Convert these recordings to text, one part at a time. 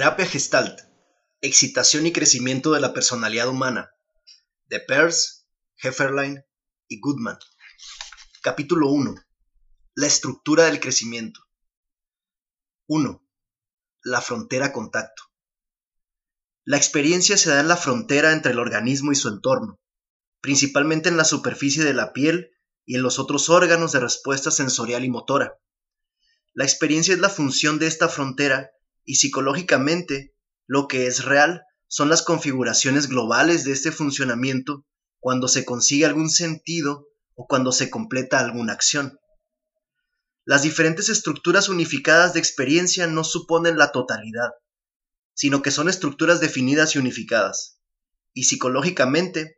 Terapia Gestalt. Excitación y crecimiento de la personalidad humana. De Peirce, Hefferlein y Goodman. Capítulo 1. La estructura del crecimiento. 1. La frontera contacto. La experiencia se da en la frontera entre el organismo y su entorno, principalmente en la superficie de la piel y en los otros órganos de respuesta sensorial y motora. La experiencia es la función de esta frontera y psicológicamente lo que es real son las configuraciones globales de este funcionamiento cuando se consigue algún sentido o cuando se completa alguna acción. Las diferentes estructuras unificadas de experiencia no suponen la totalidad, sino que son estructuras definidas y unificadas. Y psicológicamente,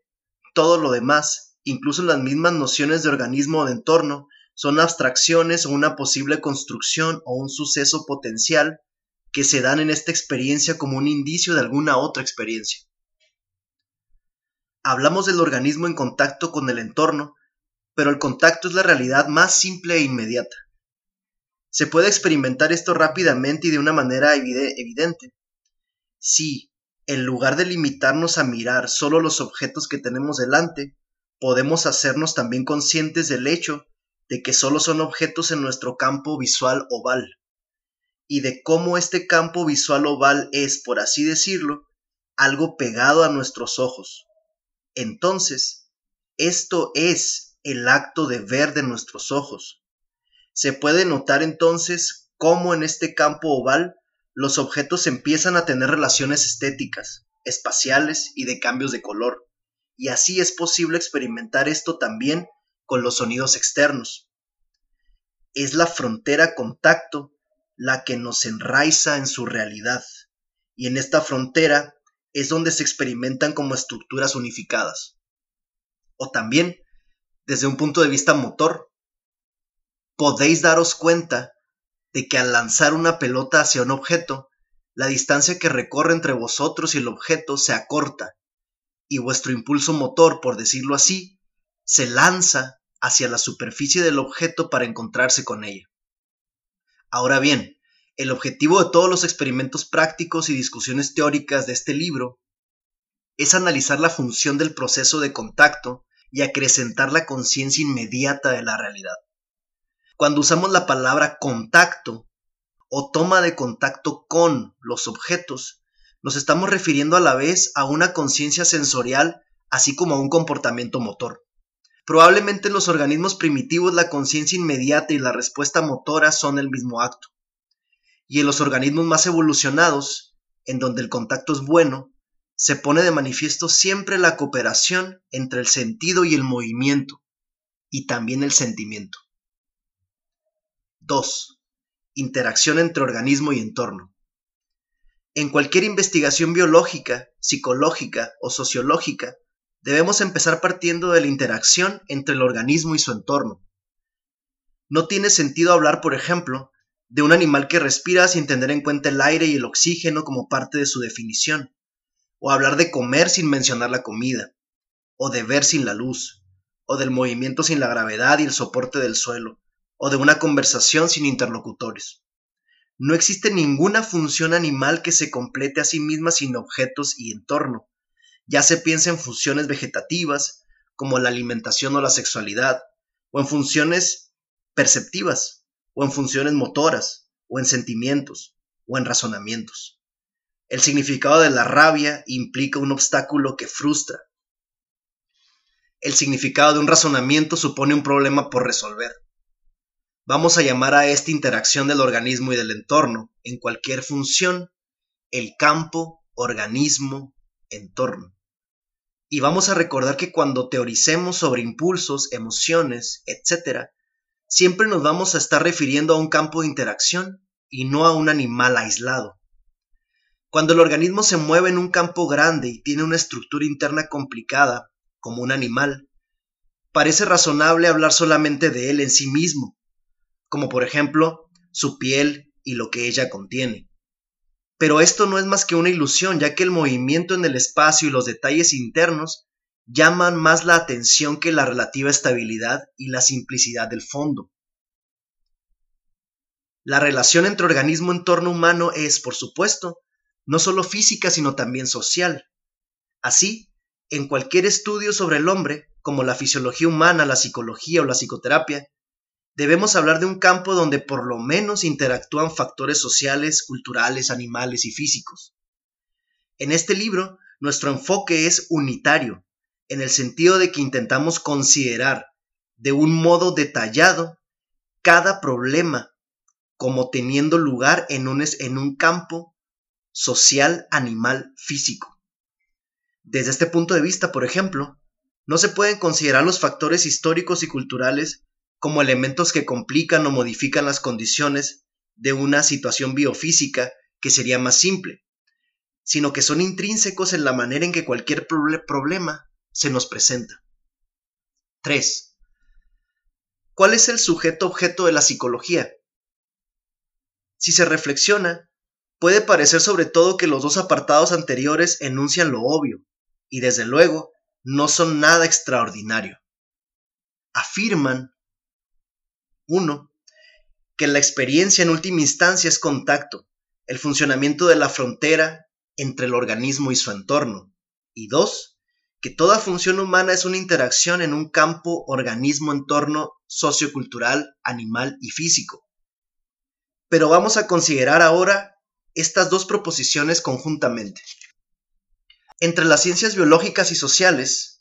todo lo demás, incluso las mismas nociones de organismo o de entorno, son abstracciones o una posible construcción o un suceso potencial que se dan en esta experiencia como un indicio de alguna otra experiencia. Hablamos del organismo en contacto con el entorno, pero el contacto es la realidad más simple e inmediata. Se puede experimentar esto rápidamente y de una manera evidente. Si, en lugar de limitarnos a mirar solo los objetos que tenemos delante, podemos hacernos también conscientes del hecho de que solo son objetos en nuestro campo visual oval y de cómo este campo visual oval es, por así decirlo, algo pegado a nuestros ojos. Entonces, esto es el acto de ver de nuestros ojos. Se puede notar entonces cómo en este campo oval los objetos empiezan a tener relaciones estéticas, espaciales y de cambios de color, y así es posible experimentar esto también con los sonidos externos. Es la frontera contacto la que nos enraiza en su realidad, y en esta frontera es donde se experimentan como estructuras unificadas. O también, desde un punto de vista motor, podéis daros cuenta de que al lanzar una pelota hacia un objeto, la distancia que recorre entre vosotros y el objeto se acorta, y vuestro impulso motor, por decirlo así, se lanza hacia la superficie del objeto para encontrarse con ella. Ahora bien, el objetivo de todos los experimentos prácticos y discusiones teóricas de este libro es analizar la función del proceso de contacto y acrecentar la conciencia inmediata de la realidad. Cuando usamos la palabra contacto o toma de contacto con los objetos, nos estamos refiriendo a la vez a una conciencia sensorial así como a un comportamiento motor. Probablemente en los organismos primitivos la conciencia inmediata y la respuesta motora son el mismo acto. Y en los organismos más evolucionados, en donde el contacto es bueno, se pone de manifiesto siempre la cooperación entre el sentido y el movimiento, y también el sentimiento. 2. Interacción entre organismo y entorno. En cualquier investigación biológica, psicológica o sociológica, debemos empezar partiendo de la interacción entre el organismo y su entorno. No tiene sentido hablar, por ejemplo, de un animal que respira sin tener en cuenta el aire y el oxígeno como parte de su definición, o hablar de comer sin mencionar la comida, o de ver sin la luz, o del movimiento sin la gravedad y el soporte del suelo, o de una conversación sin interlocutores. No existe ninguna función animal que se complete a sí misma sin objetos y entorno, ya se piensa en funciones vegetativas, como la alimentación o la sexualidad, o en funciones perceptivas, o en funciones motoras, o en sentimientos, o en razonamientos. El significado de la rabia implica un obstáculo que frustra. El significado de un razonamiento supone un problema por resolver. Vamos a llamar a esta interacción del organismo y del entorno, en cualquier función, el campo, organismo, entorno. Y vamos a recordar que cuando teoricemos sobre impulsos, emociones, etc., siempre nos vamos a estar refiriendo a un campo de interacción y no a un animal aislado. Cuando el organismo se mueve en un campo grande y tiene una estructura interna complicada, como un animal, parece razonable hablar solamente de él en sí mismo, como por ejemplo su piel y lo que ella contiene. Pero esto no es más que una ilusión, ya que el movimiento en el espacio y los detalles internos llaman más la atención que la relativa estabilidad y la simplicidad del fondo. La relación entre organismo-entorno humano es, por supuesto, no solo física, sino también social. Así, en cualquier estudio sobre el hombre, como la fisiología humana, la psicología o la psicoterapia, debemos hablar de un campo donde por lo menos interactúan factores sociales, culturales, animales y físicos. En este libro, nuestro enfoque es unitario, en el sentido de que intentamos considerar de un modo detallado cada problema como teniendo lugar en un, en un campo social, animal, físico. Desde este punto de vista, por ejemplo, no se pueden considerar los factores históricos y culturales como elementos que complican o modifican las condiciones de una situación biofísica que sería más simple, sino que son intrínsecos en la manera en que cualquier problema se nos presenta. 3. ¿Cuál es el sujeto objeto de la psicología? Si se reflexiona, puede parecer sobre todo que los dos apartados anteriores enuncian lo obvio, y desde luego no son nada extraordinario. Afirman 1. Que la experiencia en última instancia es contacto, el funcionamiento de la frontera entre el organismo y su entorno. Y 2. Que toda función humana es una interacción en un campo organismo-entorno sociocultural, animal y físico. Pero vamos a considerar ahora estas dos proposiciones conjuntamente. Entre las ciencias biológicas y sociales,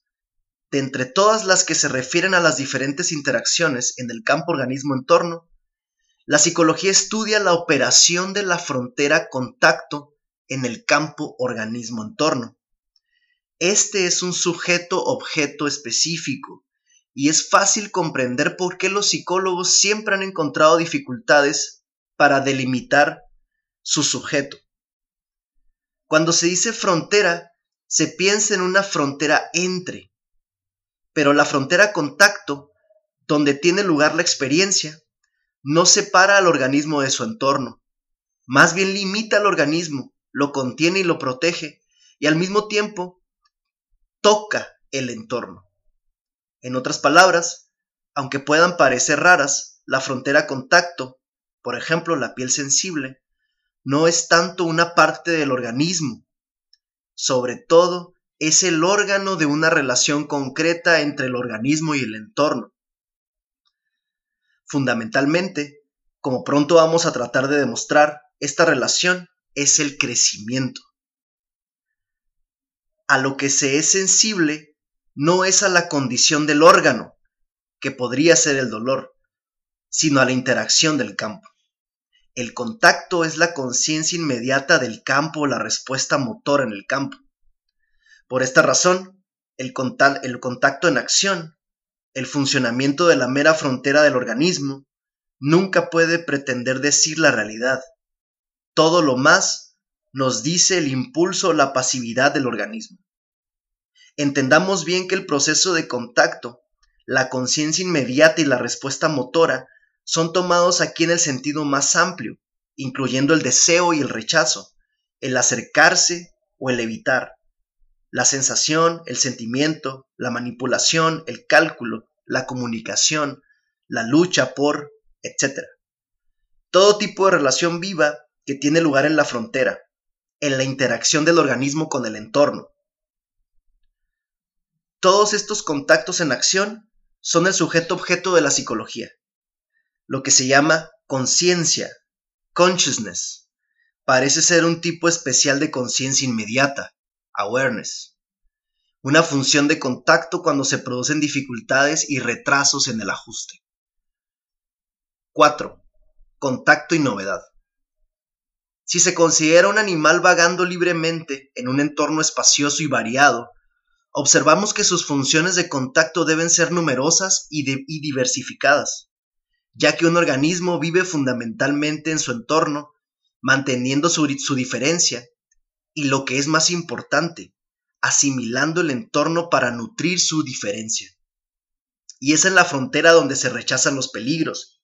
de entre todas las que se refieren a las diferentes interacciones en el campo organismo-entorno, la psicología estudia la operación de la frontera contacto en el campo organismo-entorno. Este es un sujeto-objeto específico y es fácil comprender por qué los psicólogos siempre han encontrado dificultades para delimitar su sujeto. Cuando se dice frontera, se piensa en una frontera entre, pero la frontera contacto, donde tiene lugar la experiencia, no separa al organismo de su entorno, más bien limita al organismo, lo contiene y lo protege, y al mismo tiempo toca el entorno. En otras palabras, aunque puedan parecer raras, la frontera contacto, por ejemplo la piel sensible, no es tanto una parte del organismo, sobre todo es el órgano de una relación concreta entre el organismo y el entorno. Fundamentalmente, como pronto vamos a tratar de demostrar, esta relación es el crecimiento. A lo que se es sensible no es a la condición del órgano, que podría ser el dolor, sino a la interacción del campo. El contacto es la conciencia inmediata del campo o la respuesta motor en el campo. Por esta razón, el, contacto en acción, el funcionamiento de la mera frontera del organismo, nunca puede pretender decir la realidad. Todo lo más nos dice el impulso o la pasividad del organismo. Entendamos bien que el proceso de contacto, la conciencia inmediata y la respuesta motora son tomados aquí en el sentido más amplio, incluyendo el deseo y el rechazo, el acercarse o el evitar la sensación, el sentimiento, la manipulación, el cálculo, la comunicación, la lucha por, etc. Todo tipo de relación viva que tiene lugar en la frontera, en la interacción del organismo con el entorno. Todos estos contactos en acción son el sujeto objeto de la psicología, lo que se llama conciencia, consciousness. Parece ser un tipo especial de conciencia inmediata, awareness, una función de contacto cuando se producen dificultades y retrasos en el ajuste. 4. Contacto y novedad. Si se considera un animal vagando libremente en un entorno espacioso y variado, observamos que sus funciones de contacto deben ser numerosas y, diversificadas, ya que un organismo vive fundamentalmente en su entorno, manteniendo su diferencia y lo que es más importante, asimilando el entorno para nutrir su diferencia. Y es en la frontera donde se rechazan los peligros,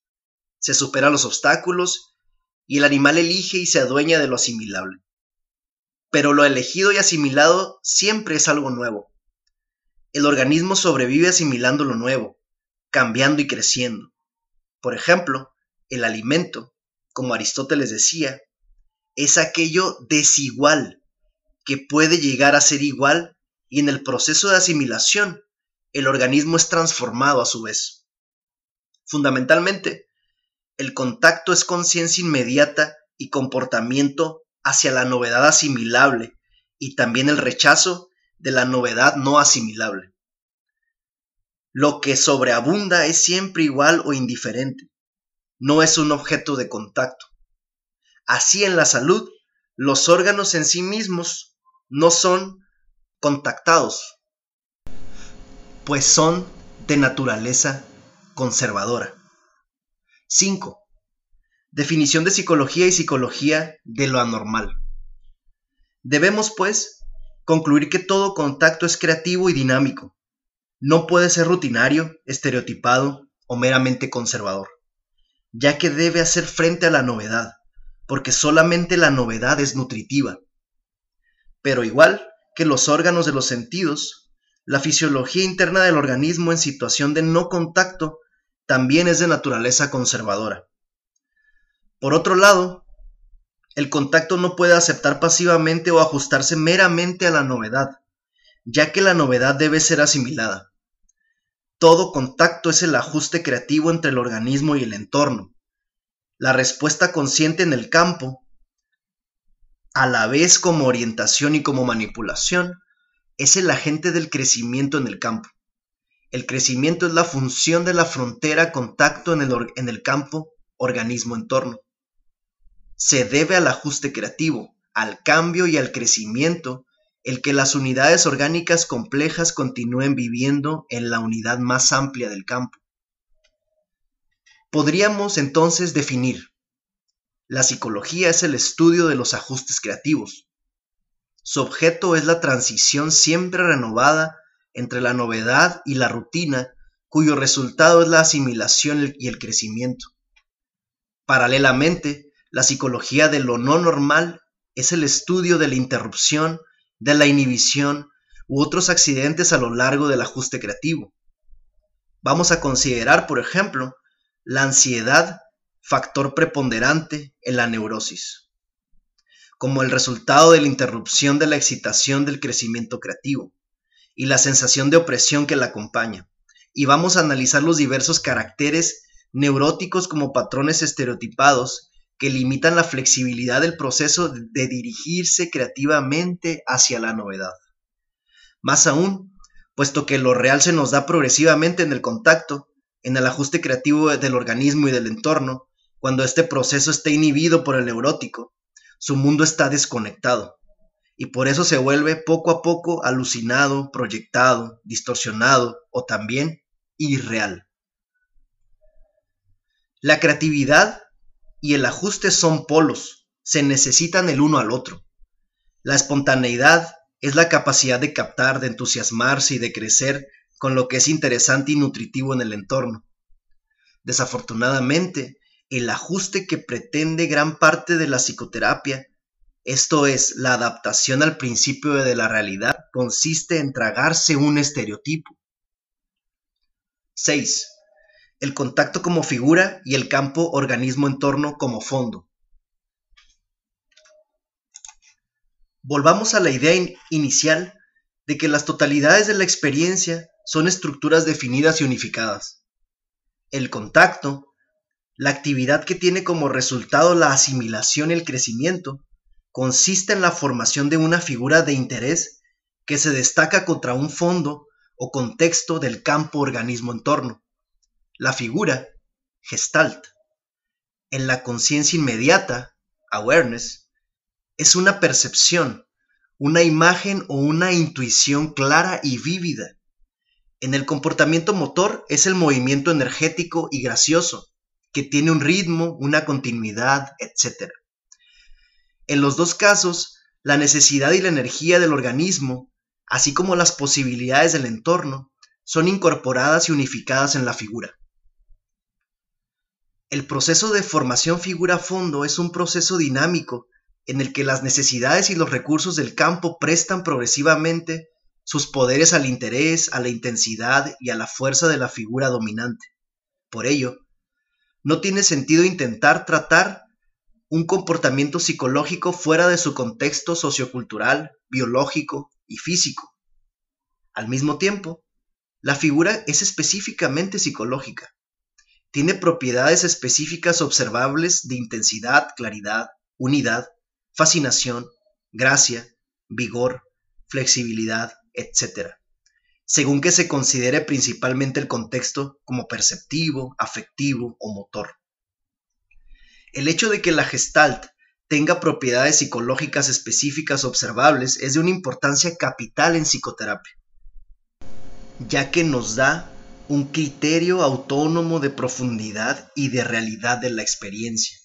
se superan los obstáculos y el animal elige y se adueña de lo asimilable. Pero lo elegido y asimilado siempre es algo nuevo. El organismo sobrevive asimilando lo nuevo, cambiando y creciendo. Por ejemplo, el alimento, como Aristóteles decía, es aquello desigual que puede llegar a ser igual y en el proceso de asimilación el organismo es transformado a su vez. Fundamentalmente, el contacto es conciencia inmediata y comportamiento hacia la novedad asimilable y también el rechazo de la novedad no asimilable. Lo que sobreabunda es siempre igual o indiferente, no es un objeto de contacto. Así en la salud, los órganos en sí mismos no son contactados, pues son de naturaleza conservadora. 5. Definición de psicología y psicología de lo anormal. Debemos, pues, concluir que todo contacto es creativo y dinámico. No puede ser rutinario, estereotipado o meramente conservador, ya que debe hacer frente a la novedad, porque solamente la novedad es nutritiva. Pero igual que los órganos de los sentidos, la fisiología interna del organismo en situación de no contacto también es de naturaleza conservadora. Por otro lado, el contacto no puede aceptar pasivamente o ajustarse meramente a la novedad, ya que la novedad debe ser asimilada. Todo contacto es el ajuste creativo entre el organismo y el entorno. La respuesta consciente en el campo, a la vez como orientación y como manipulación, es el agente del crecimiento en el campo. El crecimiento es la función de la frontera contacto en el, en el campo organismo-entorno se debe al ajuste creativo, al cambio y al crecimiento, el que las unidades orgánicas complejas continúen viviendo en la unidad más amplia del campo. Podríamos entonces definir, la psicología es el estudio de los ajustes creativos. Su objeto es la transición siempre renovada entre la novedad y la rutina, cuyo resultado es la asimilación y el crecimiento. Paralelamente, la psicología de lo no normal es el estudio de la interrupción, de la inhibición u otros accidentes a lo largo del ajuste creativo. Vamos a considerar, por ejemplo, la ansiedad, factor preponderante en la neurosis, como el resultado de la interrupción de la excitación del crecimiento creativo y la sensación de opresión que la acompaña. Y vamos a analizar los diversos caracteres neuróticos como patrones estereotipados que limitan la flexibilidad del proceso de dirigirse creativamente hacia la novedad. Más aún, puesto que lo real se nos da progresivamente en el contacto, en el ajuste creativo del organismo y del entorno, cuando este proceso esté inhibido por el neurótico, su mundo está desconectado, y por eso se vuelve poco a poco alucinado, proyectado, distorsionado o también irreal. La creatividad y el ajuste son polos, se necesitan el uno al otro. La espontaneidad es la capacidad de captar, de entusiasmarse y de crecer con lo que es interesante y nutritivo en el entorno. Desafortunadamente, el ajuste que pretende gran parte de la psicoterapia, esto es, la adaptación al principio de la realidad, consiste en tragarse un estereotipo. 6 el contacto como figura y el campo organismo-entorno como fondo. Volvamos a la idea inicial de que las totalidades de la experiencia son estructuras definidas y unificadas. El contacto, la actividad que tiene como resultado la asimilación y el crecimiento, consiste en la formación de una figura de interés que se destaca contra un fondo o contexto del campo organismo-entorno. La figura, gestalt, en la conciencia inmediata, awareness, es una percepción, una imagen o una intuición clara y vívida. En el comportamiento motor es el movimiento energético y gracioso, que tiene un ritmo, una continuidad, etc. En los dos casos, la necesidad y la energía del organismo, así como las posibilidades del entorno, son incorporadas y unificadas en la figura. El proceso de formación figura a fondo es un proceso dinámico en el que las necesidades y los recursos del campo prestan progresivamente sus poderes al interés, a la intensidad y a la fuerza de la figura dominante. Por ello, no tiene sentido intentar tratar un comportamiento psicológico fuera de su contexto sociocultural, biológico y físico. Al mismo tiempo, la figura es específicamente psicológica. Tiene propiedades específicas observables de intensidad, claridad, unidad, fascinación, gracia, vigor, flexibilidad, etc., según que se considere principalmente el contexto como perceptivo, afectivo o motor. El hecho de que la gestalt tenga propiedades psicológicas específicas observables es de una importancia capital en psicoterapia, ya que nos da un criterio autónomo de profundidad y de realidad de la experiencia.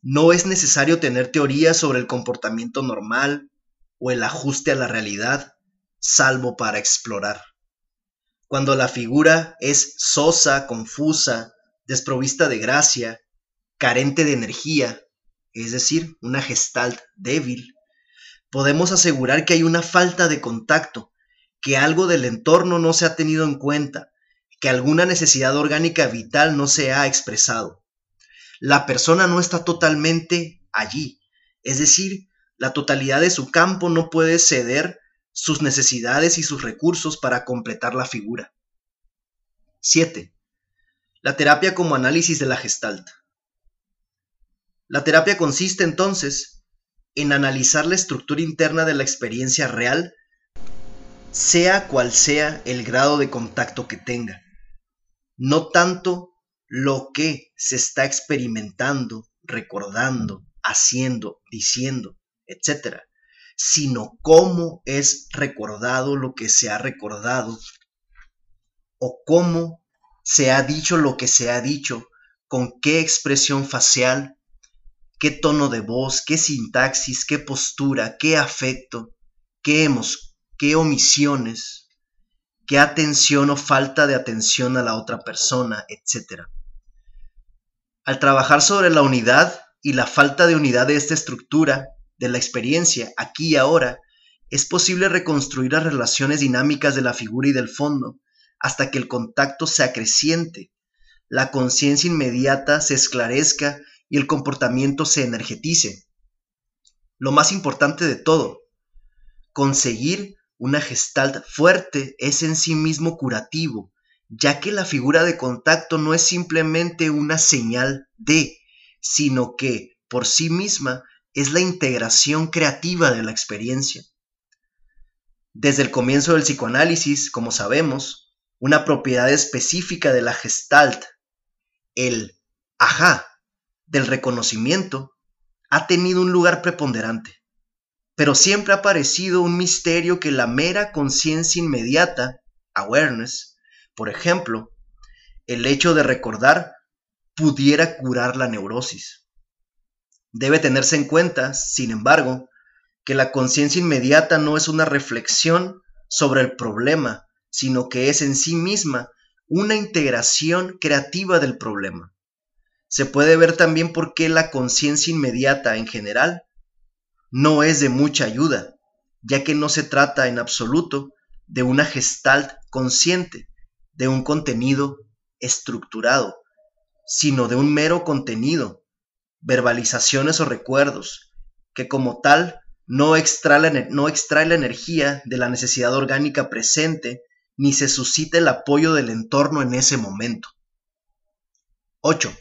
No es necesario tener teorías sobre el comportamiento normal o el ajuste a la realidad, salvo para explorar. Cuando la figura es sosa, confusa, desprovista de gracia, carente de energía, es decir, una gestalt débil, podemos asegurar que hay una falta de contacto, que algo del entorno no se ha tenido en cuenta, que alguna necesidad orgánica vital no se ha expresado. La persona no está totalmente allí, es decir, la totalidad de su campo no puede ceder sus necesidades y sus recursos para completar la figura. 7. La terapia como análisis de la gestalt. La terapia consiste entonces en analizar la estructura interna de la experiencia real, sea cual sea el grado de contacto que tenga. No tanto lo que se está experimentando, recordando, haciendo, diciendo, etc., sino cómo es recordado lo que se ha recordado o cómo se ha dicho lo que se ha dicho, con qué expresión facial, qué tono de voz, qué sintaxis, qué postura, qué afecto, qué, hemos, qué omisiones, qué atención o falta de atención a la otra persona, etc. Al trabajar sobre la unidad y la falta de unidad de esta estructura, de la experiencia aquí y ahora, es posible reconstruir las relaciones dinámicas de la figura y del fondo hasta que el contacto se acreciente, la conciencia inmediata se esclarezca y el comportamiento se energetice. Lo más importante de todo, conseguir una gestalt fuerte es en sí mismo curativo, ya que la figura de contacto no es simplemente una señal de, sino que, por sí misma, es la integración creativa de la experiencia. Desde el comienzo del psicoanálisis, como sabemos, una propiedad específica de la gestalt, el ajá del reconocimiento, ha tenido un lugar preponderante, pero siempre ha parecido un misterio que la mera conciencia inmediata, awareness, por ejemplo, el hecho de recordar, pudiera curar la neurosis. Debe tenerse en cuenta, sin embargo, que la conciencia inmediata no es una reflexión sobre el problema, sino que es en sí misma una integración creativa del problema. Se puede ver también por qué la conciencia inmediata en general no es de mucha ayuda, ya que no se trata en absoluto de una gestalt consciente, de un contenido estructurado, sino de un mero contenido verbalizaciones o recuerdos, que como tal no extrae, la, no extrae la energía de la necesidad orgánica presente ni se suscita el apoyo del entorno en ese momento. 8.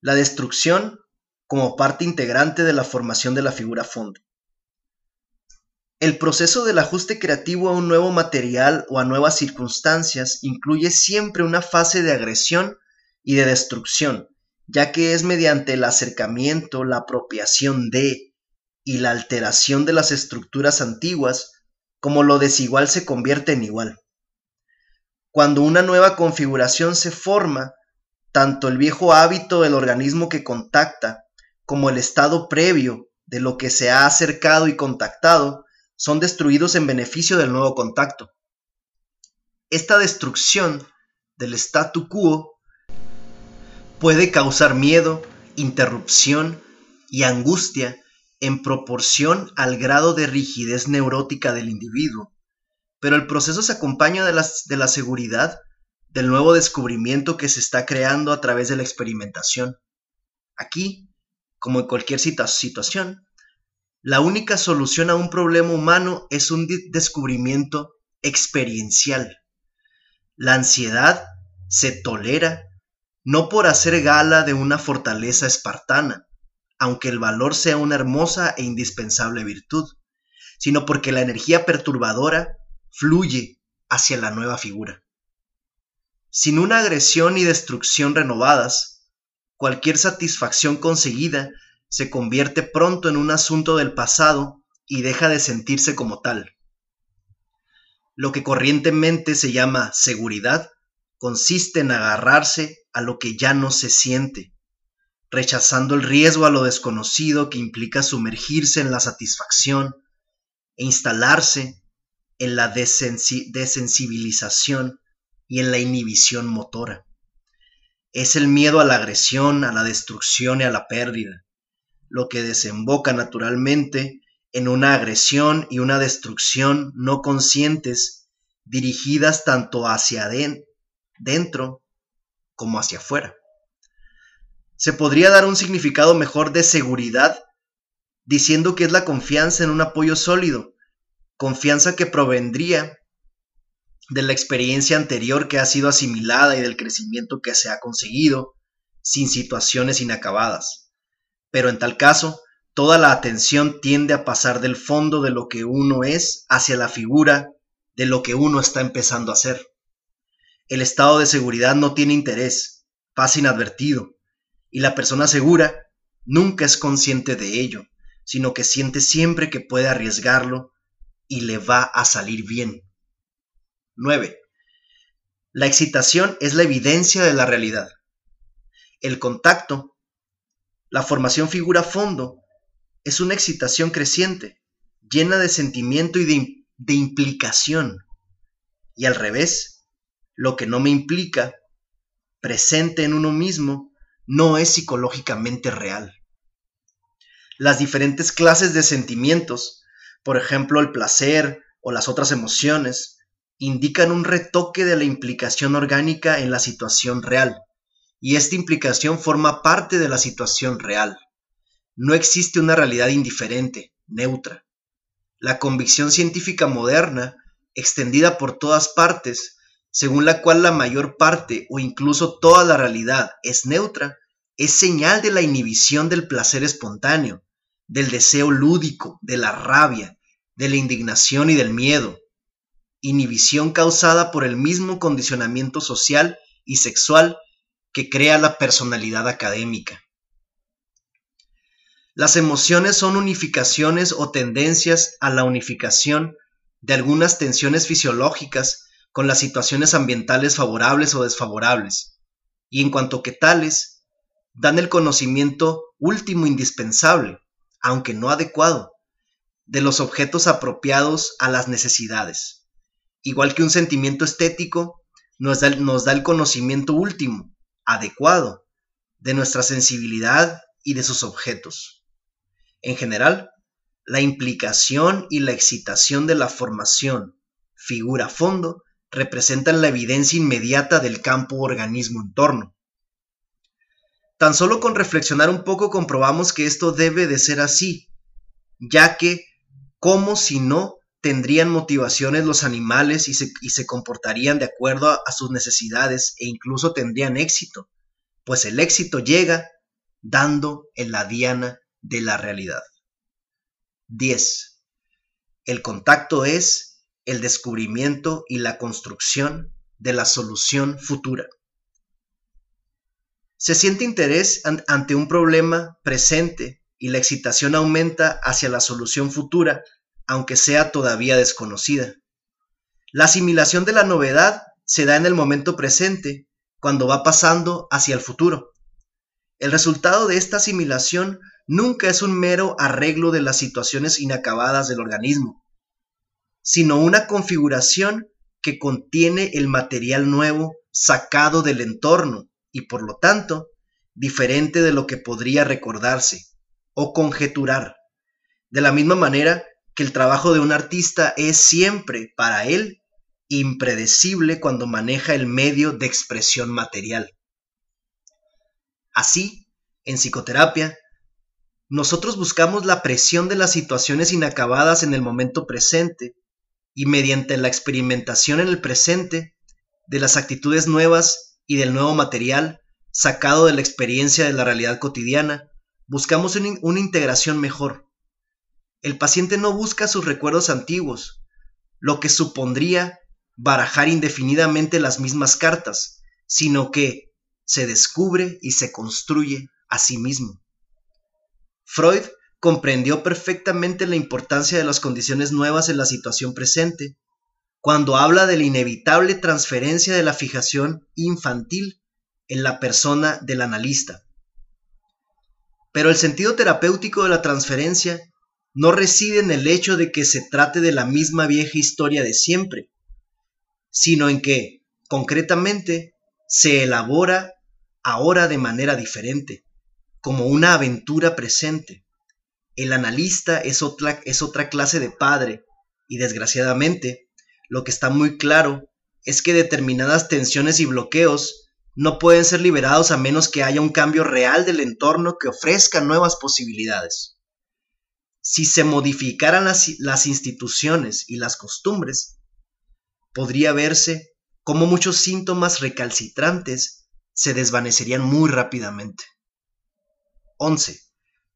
La destrucción como parte integrante de la formación de la figura fondo. El proceso del ajuste creativo a un nuevo material o a nuevas circunstancias incluye siempre una fase de agresión y de destrucción, ya que es mediante el acercamiento, la apropiación de y la alteración de las estructuras antiguas como lo desigual se convierte en igual. Cuando una nueva configuración se forma, tanto el viejo hábito del organismo que contacta como el estado previo de lo que se ha acercado y contactado son destruidos en beneficio del nuevo contacto. Esta destrucción del statu quo puede causar miedo, interrupción y angustia en proporción al grado de rigidez neurótica del individuo, pero el proceso se acompaña de, de la seguridad del nuevo descubrimiento que se está creando a través de la experimentación. Aquí como en cualquier situación, la única solución a un problema humano es un descubrimiento experiencial. La ansiedad se tolera no por hacer gala de una fortaleza espartana, aunque el valor sea una hermosa e indispensable virtud, sino porque la energía perturbadora fluye hacia la nueva figura. Sin una agresión y destrucción renovadas, cualquier satisfacción conseguida se convierte pronto en un asunto del pasado y deja de sentirse como tal. Lo que corrientemente se llama seguridad consiste en agarrarse a lo que ya no se siente, rechazando el riesgo a lo desconocido que implica sumergirse en la satisfacción e instalarse en la desensibilización y en la inhibición motora. Es el miedo a la agresión, a la destrucción y a la pérdida, lo que desemboca naturalmente en una agresión y una destrucción no conscientes dirigidas tanto hacia dentro como hacia afuera. Se podría dar un significado mejor de seguridad diciendo que es la confianza en un apoyo sólido, confianza que provendría de la experiencia anterior que ha sido asimilada y del crecimiento que se ha conseguido, sin situaciones inacabadas. Pero en tal caso, toda la atención tiende a pasar del fondo de lo que uno es hacia la figura de lo que uno está empezando a ser. El estado de seguridad no tiene interés, pasa inadvertido, y la persona segura nunca es consciente de ello, sino que siente siempre que puede arriesgarlo y le va a salir bien. 9. La excitación es la evidencia de la realidad. El contacto, la formación figura-fondo, es una excitación creciente, llena de sentimiento y de, de implicación. Y al revés, lo que no me implica, presente en uno mismo, no es psicológicamente real las diferentes clases de sentimientos, por ejemplo el placer o las otras emociones, indican un retoque de la implicación orgánica en la situación real, y esta implicación forma parte de la situación real. No existe una realidad indiferente, neutra. La convicción científica moderna, extendida por todas partes, según la cual la mayor parte o incluso toda la realidad es neutra, es señal de la inhibición del placer espontáneo, del deseo lúdico, de la rabia, de la indignación y del miedo, inhibición causada por el mismo condicionamiento social y sexual que crea la personalidad académica. Las emociones son unificaciones o tendencias a la unificación de algunas tensiones fisiológicas con las situaciones ambientales favorables o desfavorables, y en cuanto que tales, dan el conocimiento último indispensable, aunque no adecuado, de los objetos apropiados a las necesidades. Igual que un sentimiento estético nos da, nos da el conocimiento último, adecuado, de nuestra sensibilidad y de sus objetos. En general, la implicación y la excitación de la formación, figura fondo, representan la evidencia inmediata del campo organismo entorno. Tan solo con reflexionar un poco comprobamos que esto debe de ser así, ya que, ¿cómo si no tendrían motivaciones los animales y se, comportarían de acuerdo a, a sus necesidades e incluso tendrían éxito? Pues el éxito llega dando en la diana de la realidad. 10. El contacto es el descubrimiento y la construcción de la solución futura. Se siente interés ante un problema presente y la excitación aumenta hacia la solución futura, aunque sea todavía desconocida. La asimilación de la novedad se da en el momento presente, cuando va pasando hacia el futuro. El resultado de esta asimilación nunca es un mero arreglo de las situaciones inacabadas del organismo, sino una configuración que contiene el material nuevo sacado del entorno y por lo tanto diferente de lo que podría recordarse o conjeturar, de la misma manera que el trabajo de un artista es siempre para él impredecible cuando maneja el medio de expresión material. Así, en psicoterapia, nosotros buscamos la presión de las situaciones inacabadas en el momento presente y mediante la experimentación en el presente de las actitudes nuevas y del nuevo material sacado de la experiencia de la realidad cotidiana, buscamos una integración mejor. El paciente no busca sus recuerdos antiguos, lo que supondría barajar indefinidamente las mismas cartas, sino que se descubre y se construye a sí mismo. Freud comprendió perfectamente la importancia de las condiciones nuevas en la situación presente, cuando habla de la inevitable transferencia de la fijación infantil en la persona del analista. Pero el sentido terapéutico de la transferencia no reside en el hecho de que se trate de la misma vieja historia de siempre, sino en que, concretamente, se elabora ahora de manera diferente, como una aventura presente. El analista es otra, es otra clase de padre, y desgraciadamente, lo que está muy claro es que determinadas tensiones y bloqueos no pueden ser liberados a menos que haya un cambio real del entorno que ofrezca nuevas posibilidades. Si se modificaran las, las instituciones y las costumbres, podría verse cómo muchos síntomas recalcitrantes se desvanecerían muy rápidamente. 11.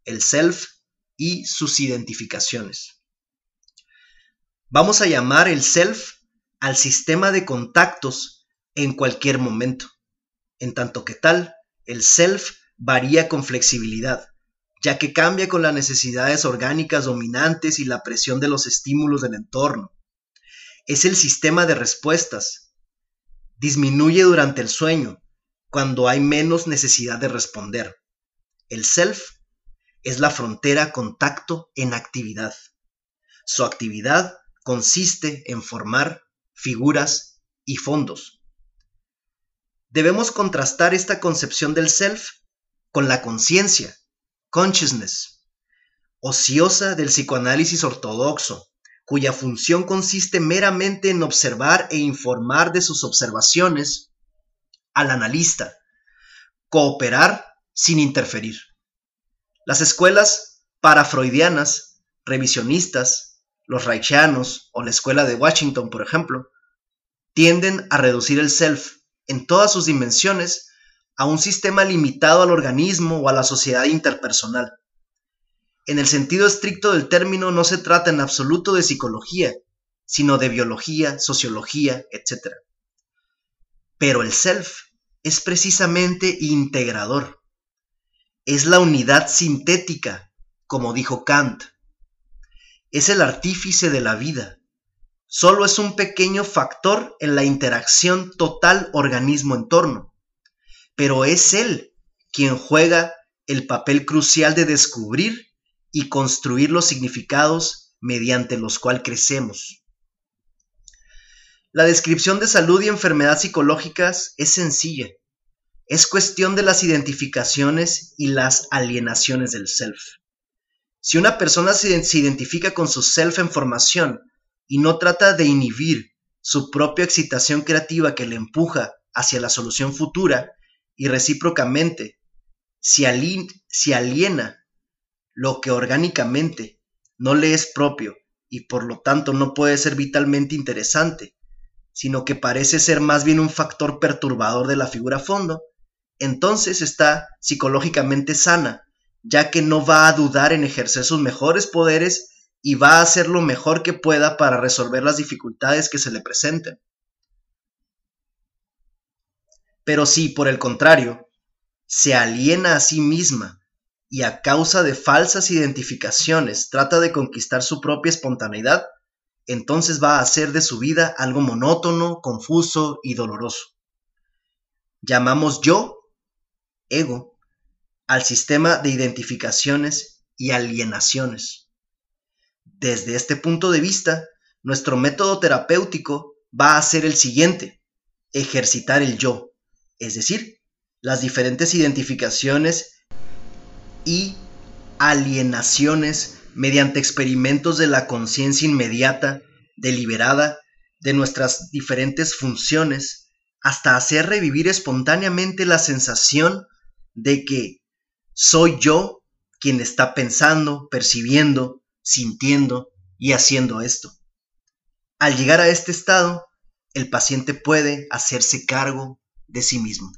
El self y sus identificaciones. Vamos a llamar el self al sistema de contactos en cualquier momento. En tanto que tal, el self varía con flexibilidad, ya que cambia con las necesidades orgánicas dominantes y la presión de los estímulos del entorno es el sistema de respuestas. Disminuye durante el sueño, cuando hay menos necesidad de responder. El self es la frontera contacto en actividad. Su actividad consiste en formar figuras y fondos. Debemos contrastar esta concepción del self con la conciencia, consciousness, ociosa del psicoanálisis ortodoxo, cuya función consiste meramente en observar e informar de sus observaciones al analista, cooperar sin interferir. Las escuelas parafreudianas, revisionistas, los reichianos o la escuela de Washington, por ejemplo, tienden a reducir el self en todas sus dimensiones a un sistema limitado al organismo o a la sociedad interpersonal. En el sentido estricto del término no se trata en absoluto de psicología, sino de biología, sociología, etc. Pero el self es precisamente integrador. Es la unidad sintética, como dijo Kant. Es el artífice de la vida. Solo es un pequeño factor en la interacción total organismo-entorno. Pero es él quien juega el papel crucial de descubrir y construir los significados mediante los cuales crecemos. La descripción de salud y enfermedad psicológicas es sencilla. Es cuestión de las identificaciones y las alienaciones del self. Si una persona se identifica con su self en formación y no trata de inhibir su propia excitación creativa que le empuja hacia la solución futura y recíprocamente, si, aliena lo que orgánicamente no le es propio y por lo tanto no puede ser vitalmente interesante, sino que parece ser más bien un factor perturbador de la figura fondo, entonces está psicológicamente sana, ya que no va a dudar en ejercer sus mejores poderes y va a hacer lo mejor que pueda para resolver las dificultades que se le presenten. Pero si, por el contrario, se aliena a sí misma y a causa de falsas identificaciones trata de conquistar su propia espontaneidad, entonces va a hacer de su vida algo monótono, confuso y doloroso. Llamamos yo, ego, al sistema de identificaciones y alienaciones. Desde este punto de vista, nuestro método terapéutico va a ser el siguiente, ejercitar el yo, es decir, las diferentes identificaciones y alienaciones mediante experimentos de la conciencia inmediata, deliberada, de nuestras diferentes funciones, hasta hacer revivir espontáneamente la sensación de que soy yo quien está pensando, percibiendo, sintiendo y haciendo esto. Al llegar a este estado, el paciente puede hacerse cargo de sí mismo.